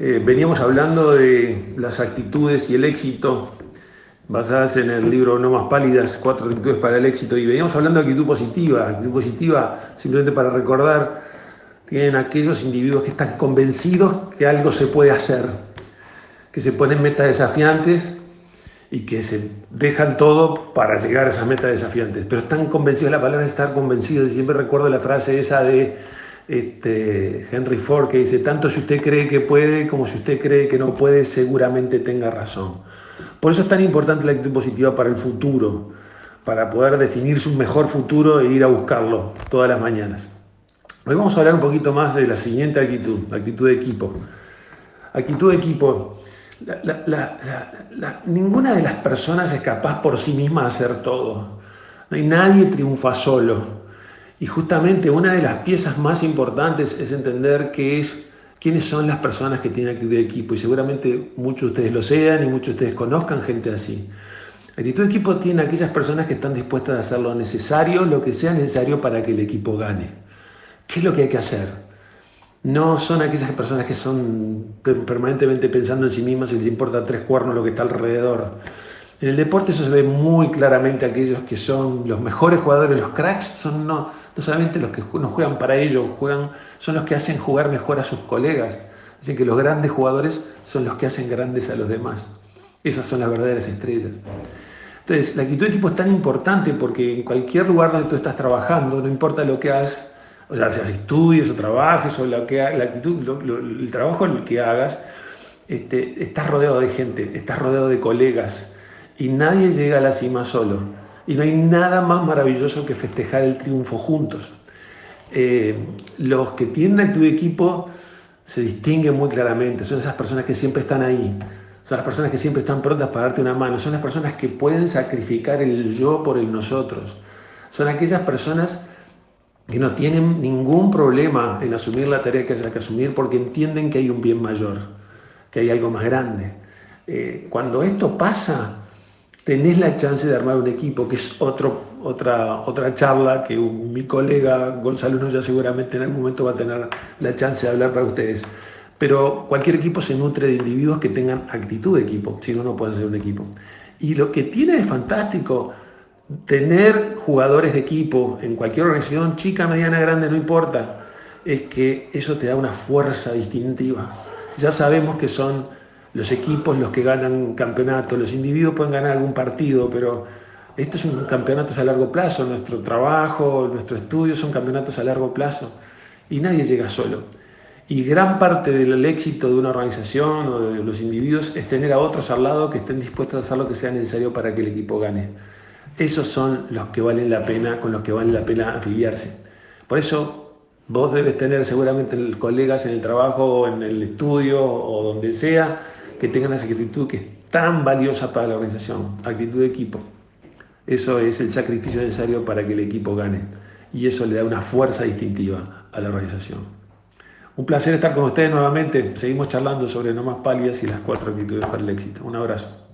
Eh, veníamos hablando de las actitudes y el éxito basadas en el libro No más pálidas, cuatro actitudes para el éxito, y veníamos hablando de actitud positiva. Actitud positiva, simplemente para recordar, tienen aquellos individuos que están convencidos que algo se puede hacer, que se ponen metas desafiantes y que se dejan todo para llegar a esas metas desafiantes. Pero están convencidos, la palabra es estar convencidos, y siempre recuerdo la frase esa de este, Henry Ford que dice, tanto si usted cree que puede como si usted cree que no puede, seguramente tenga razón. Por eso es tan importante la actitud positiva para el futuro, para poder definir su mejor futuro e ir a buscarlo todas las mañanas. Hoy vamos a hablar un poquito más de la siguiente actitud, actitud de equipo. Actitud de equipo. ninguna de las personas es capaz por sí misma de hacer todo. Hay nadie triunfa solo. Y justamente una de las piezas más importantes es entender qué es, quiénes son las personas que tienen actitud de equipo. Y seguramente muchos de ustedes lo sean y muchos de ustedes conozcan gente así. Actitud de equipo tiene aquellas personas que están dispuestas a hacer lo necesario, lo que sea necesario para que el equipo gane. ¿Qué es lo que hay que hacer? No son aquellas personas que son permanentemente pensando en sí mismas y les importa tres cuernos lo que está alrededor. En el deporte eso se ve muy claramente aquellos que son los mejores jugadores, los cracks, son no, no solamente los que no juegan para ellos, juegan, son los que hacen jugar mejor a sus colegas. Dicen que los grandes jugadores son los que hacen grandes a los demás. Esas son las verdaderas estrellas. Entonces, la actitud de equipo es tan importante porque en cualquier lugar donde tú estás trabajando, no importa lo que hagas, o sea, si estudies o trabajes o lo que, la actitud, el trabajo el que hagas, este, estás rodeado de gente, estás rodeado de colegas y nadie llega a la cima solo. Y no hay nada más maravilloso que festejar el triunfo juntos. Eh, los que tienen actitud de equipo se distinguen muy claramente, son esas personas que siempre están ahí, son las personas que siempre están prontas para darte una mano, son las personas que pueden sacrificar el yo por el nosotros, son aquellas personas que no tienen ningún problema en asumir la tarea que haya que asumir porque entienden que hay un bien mayor, que hay algo más grande. Eh, cuando esto pasa, tenés la chance de armar un equipo, que es otro, otra, otra charla que mi colega Gonzalo ya seguramente en algún momento va a tener la chance de hablar para ustedes. Pero cualquier equipo se nutre de individuos que tengan actitud de equipo, si no, no puede ser un equipo. Y lo que tiene de fantástico tener jugadores de equipo en cualquier organización, chica, mediana, grande, no importa, es que eso te da una fuerza distintiva. Ya sabemos que son los equipos los que ganan campeonatos, los individuos pueden ganar algún partido, pero esto es un campeonato a largo plazo, nuestro trabajo, nuestro estudio son campeonatos a largo plazo y nadie llega solo. Y gran parte del éxito de una organización o de los individuos es tener a otros al lado que estén dispuestos a hacer lo que sea necesario para que el equipo gane. Esos son los que valen la pena, con los que vale la pena afiliarse. Por eso vos debes tener seguramente colegas en el trabajo, en el estudio o donde sea, que tengan esa actitud que es tan valiosa para la organización, actitud de equipo. Eso es el sacrificio necesario para que el equipo gane y eso le da una fuerza distintiva a la organización. Un placer estar con ustedes nuevamente. Seguimos charlando sobre no más pálidas y las cuatro actitudes para el éxito. Un abrazo.